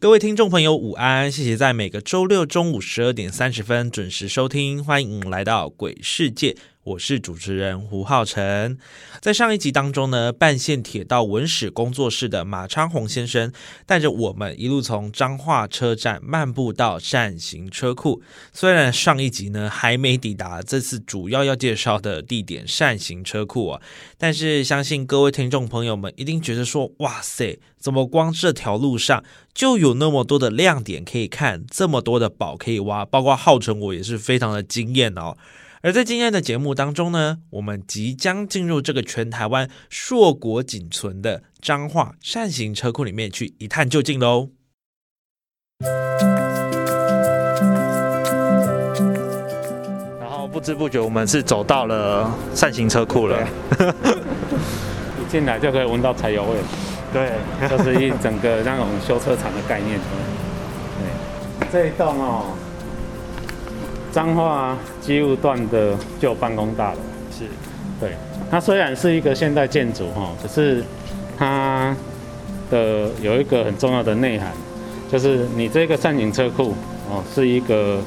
各位听众朋友，午安！谢谢在每个周六中午十二点三十分准时收听，欢迎来到鬼世界。我是主持人胡浩辰，在上一集当中呢，半线铁道文史工作室的马昌宏先生带着我们一路从彰化车站漫步到扇形车库。虽然上一集呢还没抵达这次主要要介绍的地点扇形车库啊，但是相信各位听众朋友们一定觉得说，哇塞，怎么光这条路上就有那么多的亮点可以看，这么多的宝可以挖，包括浩辰我也是非常的惊艳哦。而在今天的节目当中呢，我们即将进入这个全台湾硕果仅存的彰化扇形车库里面去一探究竟喽。然后不知不觉，我们是走到了扇形车库了。一进来就可以闻到柴油味，对，就是一整个那种修车厂的概念。对，这一栋哦。彰化机务段的旧办公大楼。是，对，它虽然是一个现代建筑哈，可是它的有一个很重要的内涵，就是你这个扇形车库哦，是一个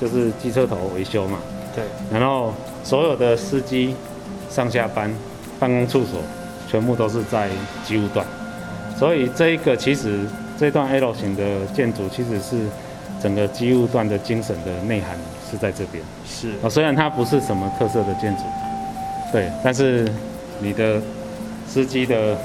就是机车头维修嘛，对，然后所有的司机上下班、办公处所全部都是在机务段，所以这一个其实这段 L 型的建筑其实是。整个机务段的精神的内涵是在这边，是啊，虽然它不是什么特色的建筑，对，但是你的司机的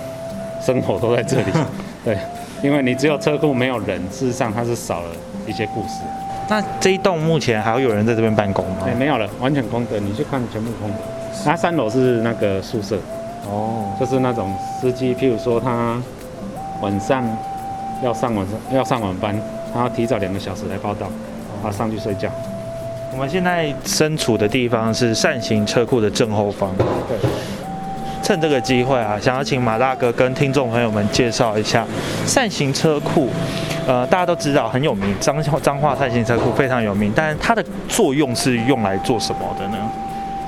生活都在这里，对，因为你只有车库没有人，事实上它是少了一些故事。那这一栋目前还有有人在这边办公吗？哎，没有了，完全空的，你去看全部空的。它三楼是那个宿舍，哦，就是那种司机，譬如说他晚上要上晚上要上晚班。他要提早两个小时来报道，然后上去睡觉。我们现在身处的地方是扇形车库的正后方。对。趁这个机会啊，想要请马大哥跟听众朋友们介绍一下扇形车库。呃，大家都知道很有名，彰彰化扇形车库非常有名，但它的作用是用来做什么的呢？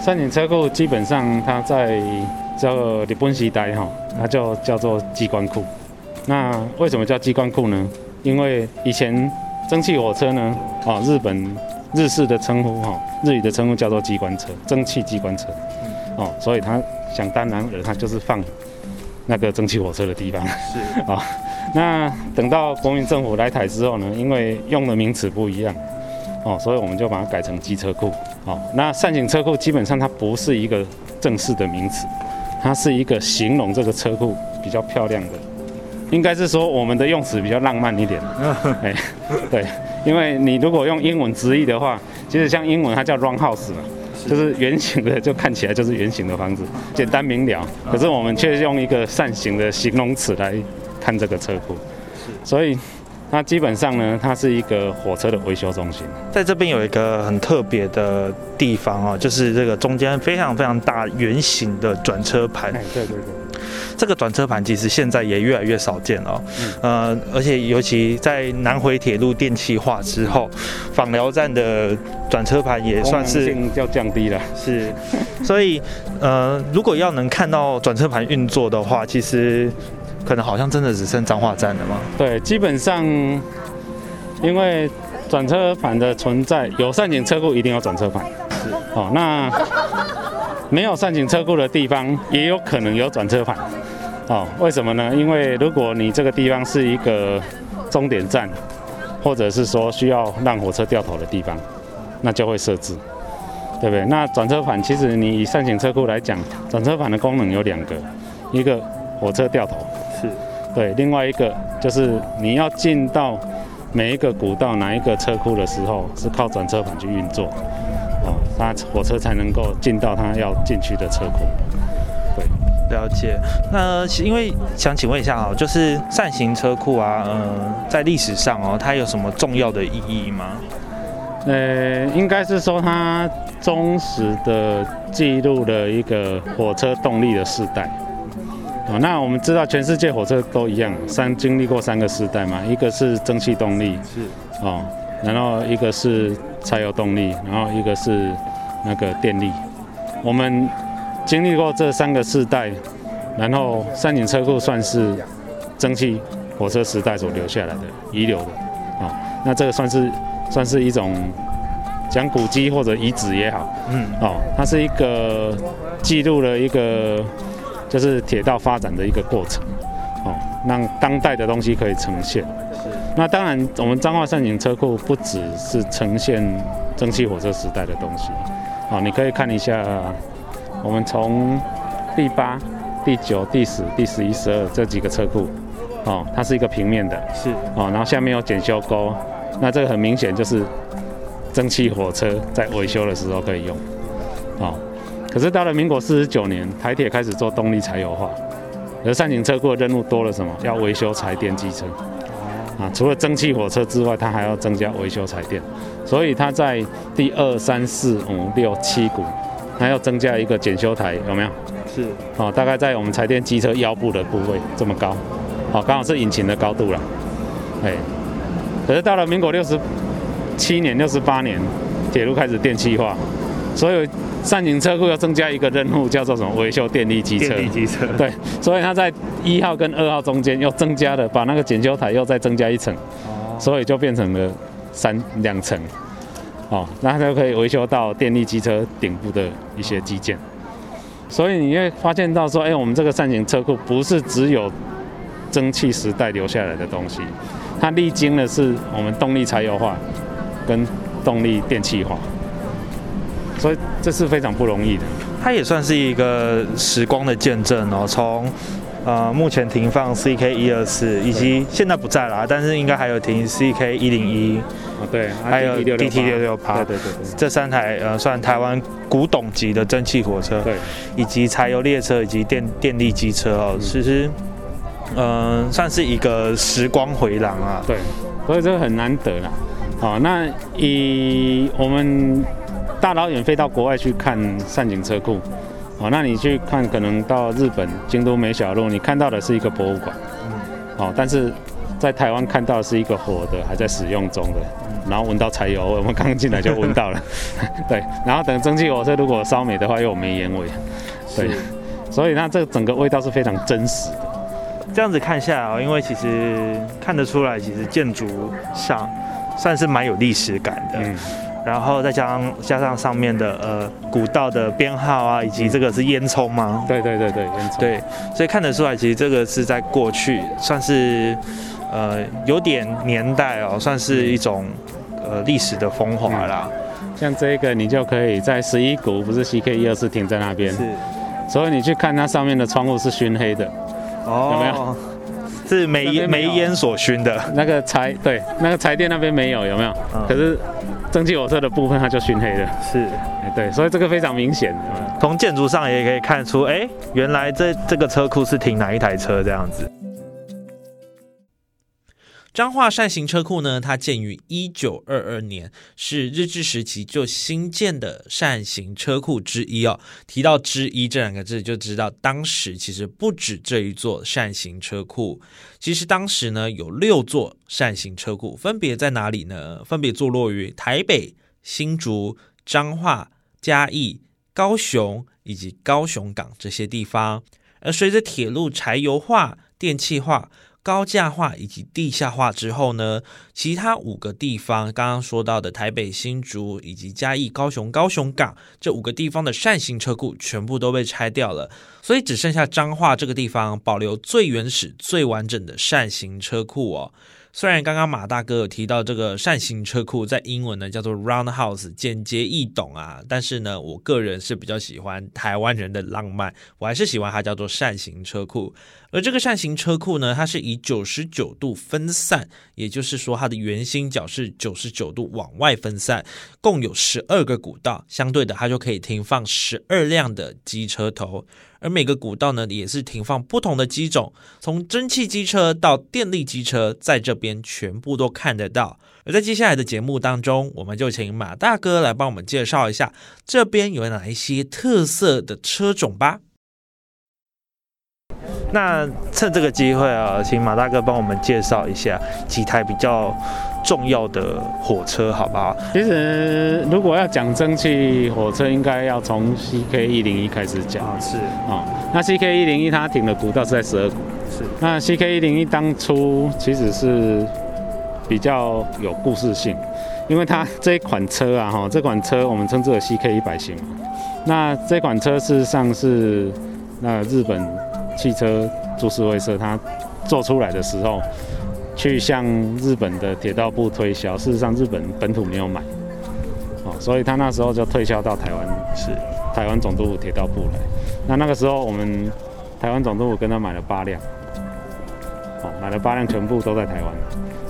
扇形车库基本上它在叫日本时代哈，它就叫做机关库。那为什么叫机关库呢？因为以前蒸汽火车呢，啊，日本日式的称呼哈，日语的称呼叫做机关车，蒸汽机关车，哦，所以它想当然而它就是放那个蒸汽火车的地方。是啊，那等到国民政府来台之后呢，因为用的名词不一样，哦，所以我们就把它改成机车库。哦，那扇形车库基本上它不是一个正式的名词，它是一个形容这个车库比较漂亮的。应该是说我们的用词比较浪漫一点，哎，对，因为你如果用英文直译的话，其实像英文它叫 round house 嘛，就是圆形的，就看起来就是圆形的房子，简单明了。可是我们却用一个扇形的形容词来看这个车库，所以。它基本上呢，它是一个火车的维修中心。在这边有一个很特别的地方哦，就是这个中间非常非常大圆形的转车盘。对对对，这个转车盘其实现在也越来越少见了。呃，而且尤其在南回铁路电气化之后，访寮站的转车盘也算是要降低了。是，所以呃，如果要能看到转车盘运作的话，其实。可能好像真的只剩彰化站了吗？对，基本上因为转车盘的存在，有扇形车库一定要转车盘。是哦，那没有上行车库的地方，也有可能有转车盘。哦，为什么呢？因为如果你这个地方是一个终点站，或者是说需要让火车掉头的地方，那就会设置，对不对？那转车盘其实你以扇形车库来讲，转车盘的功能有两个，一个火车掉头。是对，另外一个就是你要进到每一个古道哪一个车库的时候，是靠转车盘去运作，哦，那火车才能够进到它要进去的车库。对，了解。那因为想请问一下啊，就是扇形车库啊，嗯，在历史上哦，它有什么重要的意义吗？呃，应该是说它忠实的记录了一个火车动力的世代。哦，那我们知道全世界火车都一样，三经历过三个时代嘛，一个是蒸汽动力，是哦，然后一个是柴油动力，然后一个是那个电力。我们经历过这三个世代，然后三井车库算是蒸汽火车时代所留下来的遗留的，哦，那这个算是算是一种讲古迹或者遗址也好，嗯，哦，它是一个记录了一个就是铁道发展的一个过程，哦，让当代的东西可以呈现。那当然，我们彰化善景车库不只是呈现蒸汽火车时代的东西，哦，你可以看一下，我们从第八、第九、第十、第十一、十二这几个车库，哦，它是一个平面的，是。哦，然后下面有检修沟，那这个很明显就是蒸汽火车在维修的时候可以用，哦，可是到了民国四十九年，台铁开始做动力柴油化，而善景车库的任务多了什么？要维修柴电机车。啊，除了蒸汽火车之外，它还要增加维修彩电，所以它在第二、三、四、五、六、七股，它要增加一个检修台，有没有？是哦，大概在我们彩电机车腰部的部位这么高，哦，刚好是引擎的高度了，哎。可是到了民国六十七年、六十八年，铁路开始电气化，所以善景车库要增加一个任务，叫做什么？维修电力机车。电力机车，对，所以它在一号跟二号中间又增加了，把那个检修台又再增加一层，所以就变成了三两层。哦，那它就可以维修到电力机车顶部的一些机件。所以你会发现到说，哎，我们这个善行车库不是只有蒸汽时代留下来的东西，它历经的是我们动力柴油化跟动力电气化，所以这是非常不容易的。它也算是一个时光的见证哦。从呃目前停放 CK 一二四，以及现在不在啦，但是应该还有停 CK 一零一，啊，对，还有 DT 六六八，对对对对这三台呃算台湾古董级的蒸汽火车，对，以及柴油列车以及电电力机车哦，其实嗯、呃算是一个时光回廊啊。对，所以这个很难得啦。好，那以我们大老远飞到国外去看善景车库，哦，那你去看可能到日本京都梅小路，你看到的是一个博物馆，哦，但是在台湾看到的是一个活的还在使用中的，然后闻到柴油味，我们刚进来就闻到了，对，然后等蒸汽火车如果烧煤的话又有煤烟味，对，所以那这整个味道是非常真实的。这样子看下来哦，因为其实看得出来，其实建筑上算是蛮有历史感的。嗯，然后再加上加上上面的呃古道的编号啊，以及这个是烟囱吗？对对对对，烟囱对，所以看得出来，其实这个是在过去算是呃有点年代哦，算是一种呃历史的风华啦。像这个你就可以在十一股，不是 CK 一二四停在那边，是所以你去看它上面的窗户是熏黑的，哦，有没有？是煤煤烟所熏的。那个柴对，那个柴店那边没有，有没有？嗯可是蒸汽火车的部分它就熏黑了，是，哎对，所以这个非常明显，从建筑上也可以看出，哎，原来这这个车库是停哪一台车这样子。彰化扇形车库呢，它建于一九二二年，是日治时期就新建的扇形车库之一哦。提到“之一”这两个字，就知道当时其实不止这一座扇形车库。其实当时呢，有六座扇形车库，分别在哪里呢？分别坐落于台北、新竹、彰化、嘉义、高雄以及高雄港这些地方。而随着铁路柴油化、电气化、高架化以及地下化之后呢，其他五个地方，刚刚说到的台北、新竹以及嘉义、高雄、高雄港这五个地方的扇形车库全部都被拆掉了，所以只剩下彰化这个地方保留最原始、最完整的扇形车库哦。虽然刚刚马大哥有提到这个扇形车库在英文呢叫做 roundhouse，简洁易懂啊，但是呢，我个人是比较喜欢台湾人的浪漫，我还是喜欢它叫做扇形车库。而这个扇形车库呢，它是以九十九度分散，也就是说它的圆心角是九十九度往外分散，共有十二个古道，相对的它就可以停放十二辆的机车头。而每个古道呢，也是停放不同的机种，从蒸汽机车到电力机车，在这边全部都看得到。而在接下来的节目当中，我们就请马大哥来帮我们介绍一下这边有哪一些特色的车种吧。那趁这个机会啊，请马大哥帮我们介绍一下几台比较重要的火车，好不好？其实如果要讲蒸汽火车，应该要从 CK 一零一开始讲。啊，是哦，那 CK 一零一它停的古道是在十二股。是。那 CK 一零一当初其实是比较有故事性，因为它这一款车啊，哈，这款车我们称之为 CK 一百型嘛。那这款车事实上是那日本。汽车株式会社，它做出来的时候，去向日本的铁道部推销。事实上，日本本土没有买，哦，所以他那时候就推销到台湾，是台湾总督府铁道部来。那那个时候，我们台湾总督府跟他买了八辆，哦，买了八辆，全部都在台湾。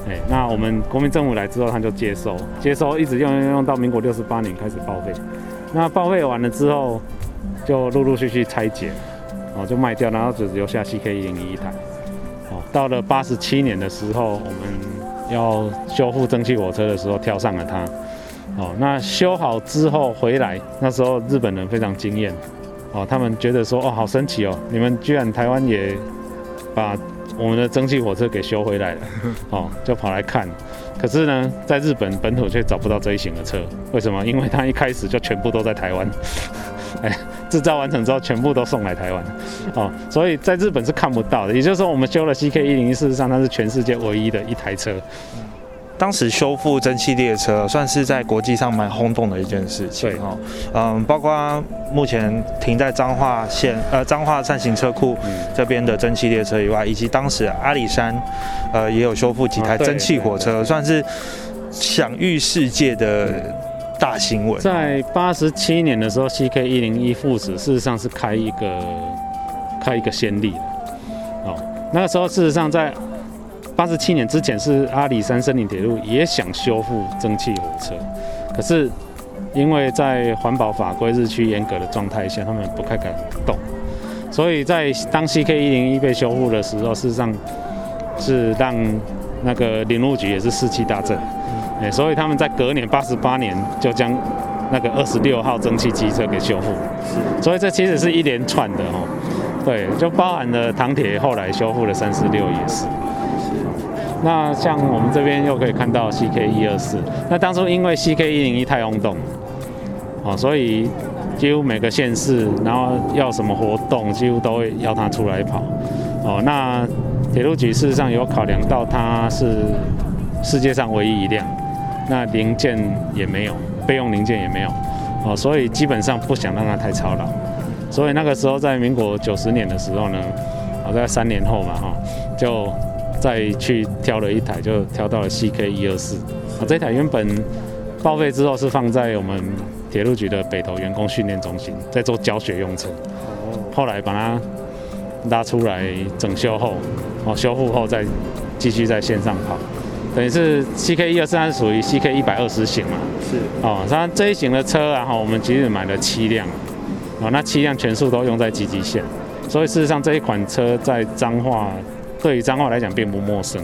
哎，那我们国民政府来之后，他就接收，接收一直用用用到民国六十八年开始报废。那报废完了之后，就陆陆续续拆解。哦，就卖掉，然后只留下 CK 一零一台。哦，到了八十七年的时候，我们要修复蒸汽火车的时候，跳上了它。哦，那修好之后回来，那时候日本人非常惊艳。哦，他们觉得说，哦，好神奇哦，你们居然台湾也把我们的蒸汽火车给修回来了。哦，就跑来看。可是呢，在日本本土却找不到这一型的车，为什么？因为它一开始就全部都在台湾。哎，制造完成之后，全部都送来台湾，哦，所以在日本是看不到的。也就是说，我们修了 CK 一零一，事实上它是全世界唯一的一台车。当时修复蒸汽列车，算是在国际上蛮轰动的一件事情。对，哦，嗯，包括目前停在彰化县呃彰化扇形车库这边的蒸汽列车以外，以及当时阿里山呃也有修复几台蒸汽火车，算是享誉世界的。大新闻，在八十七年的时候，CK 一零一父子事实上是开一个开一个先例的哦。那个时候，事实上在八十七年之前，是阿里山森林铁路也想修复蒸汽火车，可是因为在环保法规日趋严格的状态下，他们不太敢动。所以在当 CK 一零一被修复的时候，事实上是让那个林务局也是士气大振。哎，所以他们在隔年八十八年就将那个二十六号蒸汽机车给修复，是，所以这其实是一连串的哦，对，就包含了唐铁后来修复的三十六也是，那像我们这边又可以看到 CK 一二四，那当初因为 CK 一零一太轰动，哦，所以几乎每个县市，然后要什么活动，几乎都会要它出来跑，哦，那铁路局事实上有考量到它是世界上唯一一辆。那零件也没有，备用零件也没有，哦，所以基本上不想让它太操劳，所以那个时候在民国九十年的时候呢，我在三年后嘛，哈，就再去挑了一台，就挑到了 CK 一二四，啊，这台原本报废之后是放在我们铁路局的北投员工训练中心，在做教学用车，哦，后来把它拉出来整修后，哦，修复后再继续在线上跑。等于是 CK 一二三属于 CK 一百二十型嘛？是哦，它这一型的车，然后我们其实买了七辆，哦，那七辆全数都用在积极线，所以事实上这一款车在彰化，对于彰化来讲并不陌生。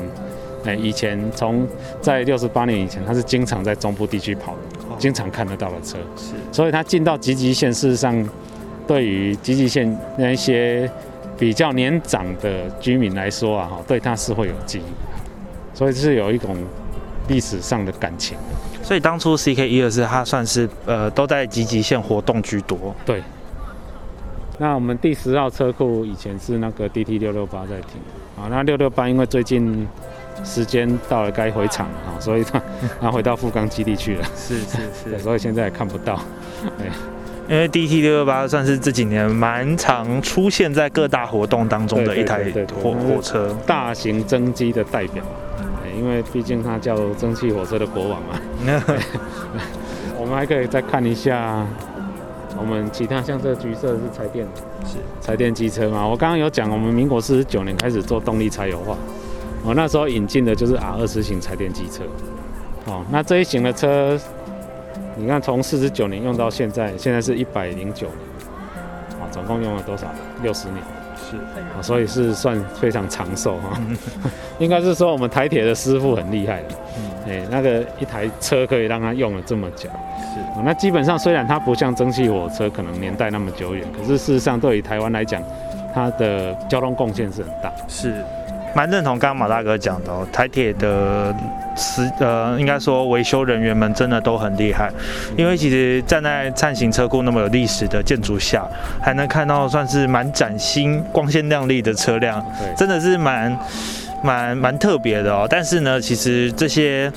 哎，以前从在六十八年以前，它是经常在中部地区跑的，经常看得到的车。是，所以它进到积极线，事实上对于积极线那一些比较年长的居民来说啊，哈，对它是会有记忆。所以是有一种历史上的感情。所以当初 CK 一二四它算是呃都在集极线活动居多。对。那我们第十号车库以前是那个 DT 六六八在停啊，那六六八因为最近时间到了该回厂啊，所以它它回到富冈基地去了。是是是。所以现在也看不到。对。因为 DT 六六八算是这几年蛮常出现在各大活动当中的一台火火车，大型蒸机的代表。因为毕竟它叫蒸汽火车的国王嘛，我们还可以再看一下我们其他像这个橘色是柴电，是柴电机车嘛。我刚刚有讲，我们民国四十九年开始做动力柴油化，我那时候引进的就是 R 二十型柴电机车。哦，那这一型的车，你看从四十九年用到现在，现在是一百零九年，啊总共用了多少？六十年，是，啊，所以是算非常长寿哈。应该是说我们台铁的师傅很厉害的，哎，那个一台车可以让他用了这么久，是。啊那基本上虽然它不像蒸汽火车可能年代那么久远，可是事实上对于台湾来讲，它的交通贡献是很大。是。蛮认同刚刚马大哥讲的哦，台铁的司呃，应该说维修人员们真的都很厉害，因为其实站在灿行车库那么有历史的建筑下，还能看到算是蛮崭新、光鲜亮丽的车辆，真的是蛮蛮蛮特别的哦。但是呢，其实这些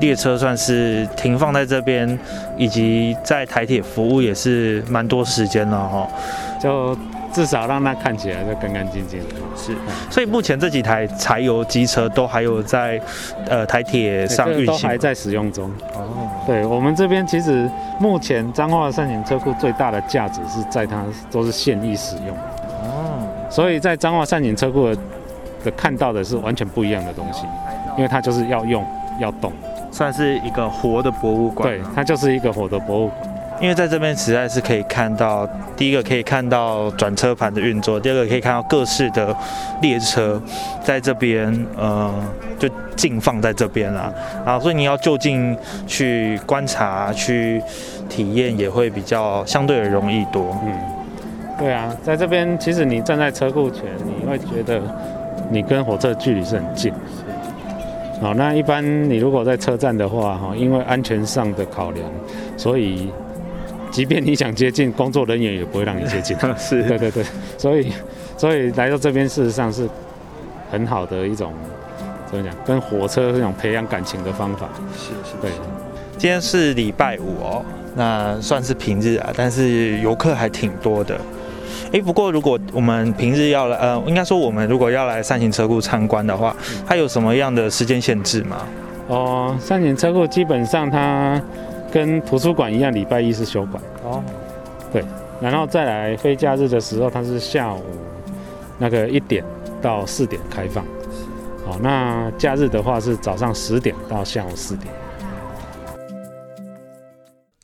列车算是停放在这边，以及在台铁服务也是蛮多时间了哈，就。至少让它看起来就干干净净的。是，所以目前这几台柴油机车都还有在呃台铁上运行，都还在使用中。哦，对我们这边其实目前彰化善景车库最大的价值是在它都是现役使用。哦，所以在彰化善景车库的看到的是完全不一样的东西，因为它就是要用要动，算是一个活的博物馆。对，它就是一个活的博物馆。因为在这边实在是可以看到，第一个可以看到转车盘的运作，第二个可以看到各式的列车在这边，呃，就静放在这边啦。啊，所以你要就近去观察、去体验，也会比较相对的容易多。嗯，对啊，在这边其实你站在车库前，你会觉得你跟火车的距离是很近。好，那一般你如果在车站的话，哈，因为安全上的考量，所以。即便你想接近，工作人员也不会让你接近。是，对对对，所以，所以来到这边，事实上是很好的一种怎么讲，跟火车这种培养感情的方法。是是，对。今天是礼拜五哦，那算是平日啊，但是游客还挺多的。哎，不过如果我们平日要来，呃，应该说我们如果要来三型车库参观的话，它有什么样的时间限制吗？哦，三型车库基本上它。跟图书馆一样，礼拜一是休馆哦。对，然后再来非假日的时候，它是下午那个一点到四点开放。好，那假日的话是早上十点到下午四点。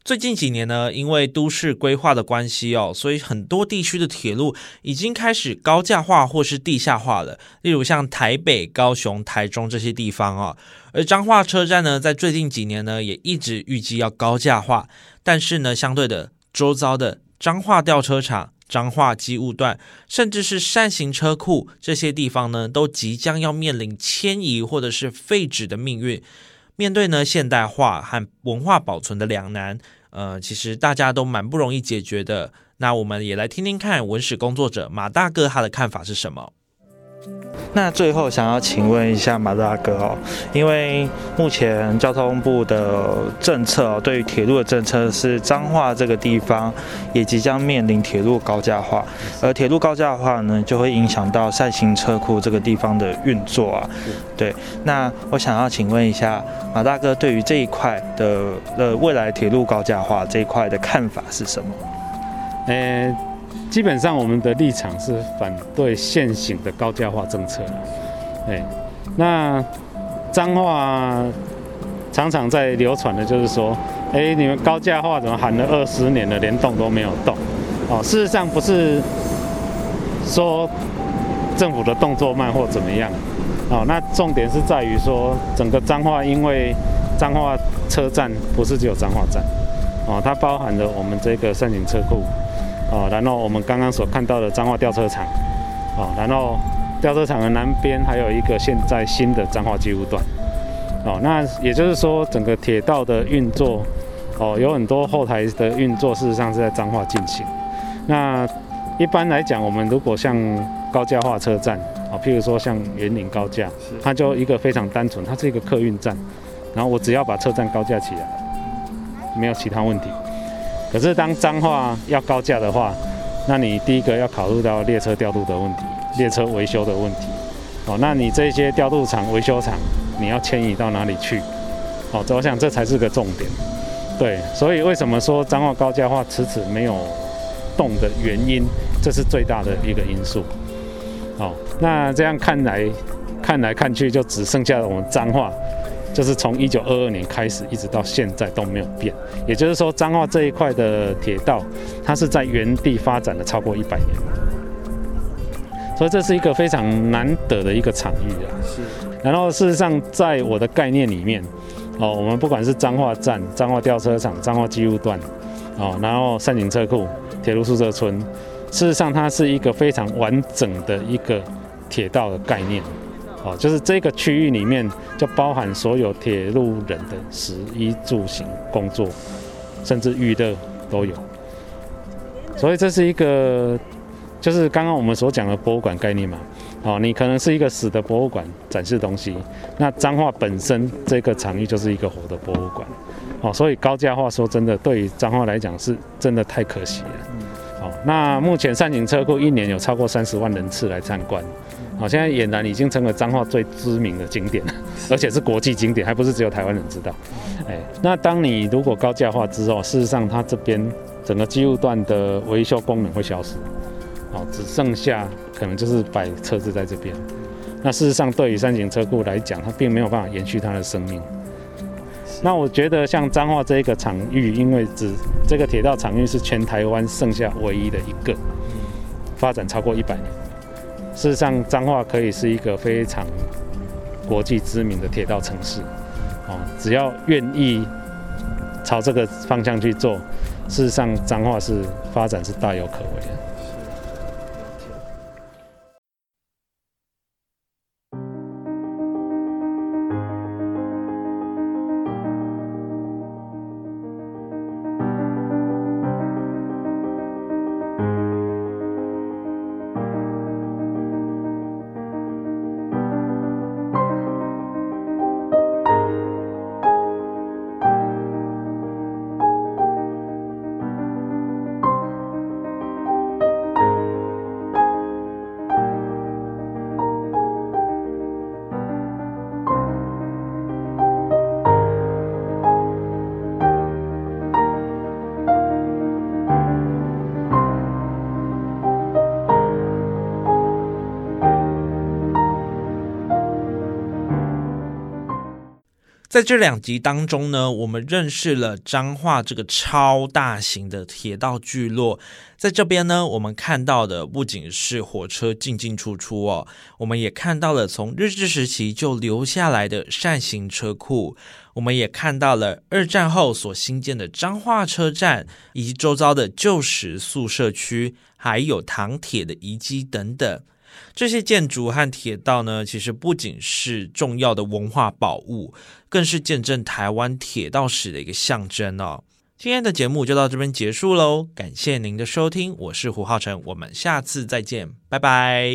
最近几年呢，因为都市规划的关系哦，所以很多地区的铁路已经开始高架化或是地下化了。例如像台北、高雄、台中这些地方哦。而彰化车站呢，在最近几年呢，也一直预计要高架化。但是呢，相对的，周遭的彰化吊车厂、彰化机务段，甚至是扇形车库这些地方呢，都即将要面临迁移或者是废止的命运。面对呢现代化和文化保存的两难，呃，其实大家都蛮不容易解决的。那我们也来听听看文史工作者马大哥他的看法是什么。那最后想要请问一下马大哥哦，因为目前交通部的政策哦，对于铁路的政策是彰化这个地方也即将面临铁路高架化，而铁路高架化呢，就会影响到赛行车库这个地方的运作啊。对，那我想要请问一下马大哥，对于这一块的呃未来铁路高架化这一块的看法是什么？呃。基本上我们的立场是反对现行的高价化政策哎，那脏话常常在流传的就是说，哎，你们高价化怎么喊了二十年了，连动都没有动？哦，事实上不是说政府的动作慢或怎么样，哦，那重点是在于说整个脏话，因为脏话车站不是只有脏话站，哦，它包含了我们这个三井车库。哦，然后我们刚刚所看到的彰化吊车厂，哦，然后吊车厂的南边还有一个现在新的彰化机务段，哦，那也就是说整个铁道的运作，哦，有很多后台的运作事实上是在彰化进行。那一般来讲，我们如果像高架化车站，哦，譬如说像园林高架，它就一个非常单纯，它是一个客运站，然后我只要把车站高架起来，没有其他问题。可是当彰化要高架的话，那你第一个要考虑到列车调度的问题，列车维修的问题。哦，那你这些调度厂、维修厂，你要迁移到哪里去？哦，我想这才是个重点。对，所以为什么说彰化高架化迟迟没有动的原因，这是最大的一个因素。哦，那这样看来，看来看去就只剩下我们彰化就是从一九二二年开始一直到现在都没有变。也就是说，彰化这一块的铁道，它是在原地发展了超过一百年，所以这是一个非常难得的一个场域啊。是。然后事实上，在我的概念里面，哦，我们不管是彰化站、彰化吊车厂、彰化机务段，哦，然后善景车库、铁路宿舍村，事实上它是一个非常完整的一个铁道的概念。哦，就是这个区域里面就包含所有铁路人的食衣住行、工作，甚至娱乐都有。所以这是一个，就是刚刚我们所讲的博物馆概念嘛。哦，你可能是一个死的博物馆展示东西，那彰化本身这个场域就是一个活的博物馆。哦，所以高价化说真的，对于彰化来讲是真的太可惜了。好，那目前善景车库一年有超过三十万人次来参观。好，现在俨然已经成为彰化最知名的景点了，而且是国际景点，还不是只有台湾人知道。哎，那当你如果高价化之后，事实上它这边整个机务段的维修功能会消失，好，只剩下可能就是摆车子在这边。那事实上对于三井车库来讲，它并没有办法延续它的生命。那我觉得像彰化这一个场域，因为只这个铁道场域是全台湾剩下唯一的一个，发展超过一百年。事实上，彰化可以是一个非常国际知名的铁道城市，哦，只要愿意朝这个方向去做，事实上，彰化是发展是大有可为的。在这两集当中呢，我们认识了彰化这个超大型的铁道聚落。在这边呢，我们看到的不仅是火车进进出出哦，我们也看到了从日治时期就留下来的扇形车库，我们也看到了二战后所新建的彰化车站以及周遭的旧时宿舍区，还有唐铁的遗迹等等。这些建筑和铁道呢，其实不仅是重要的文化宝物，更是见证台湾铁道史的一个象征哦。今天的节目就到这边结束喽，感谢您的收听，我是胡浩辰，我们下次再见，拜拜。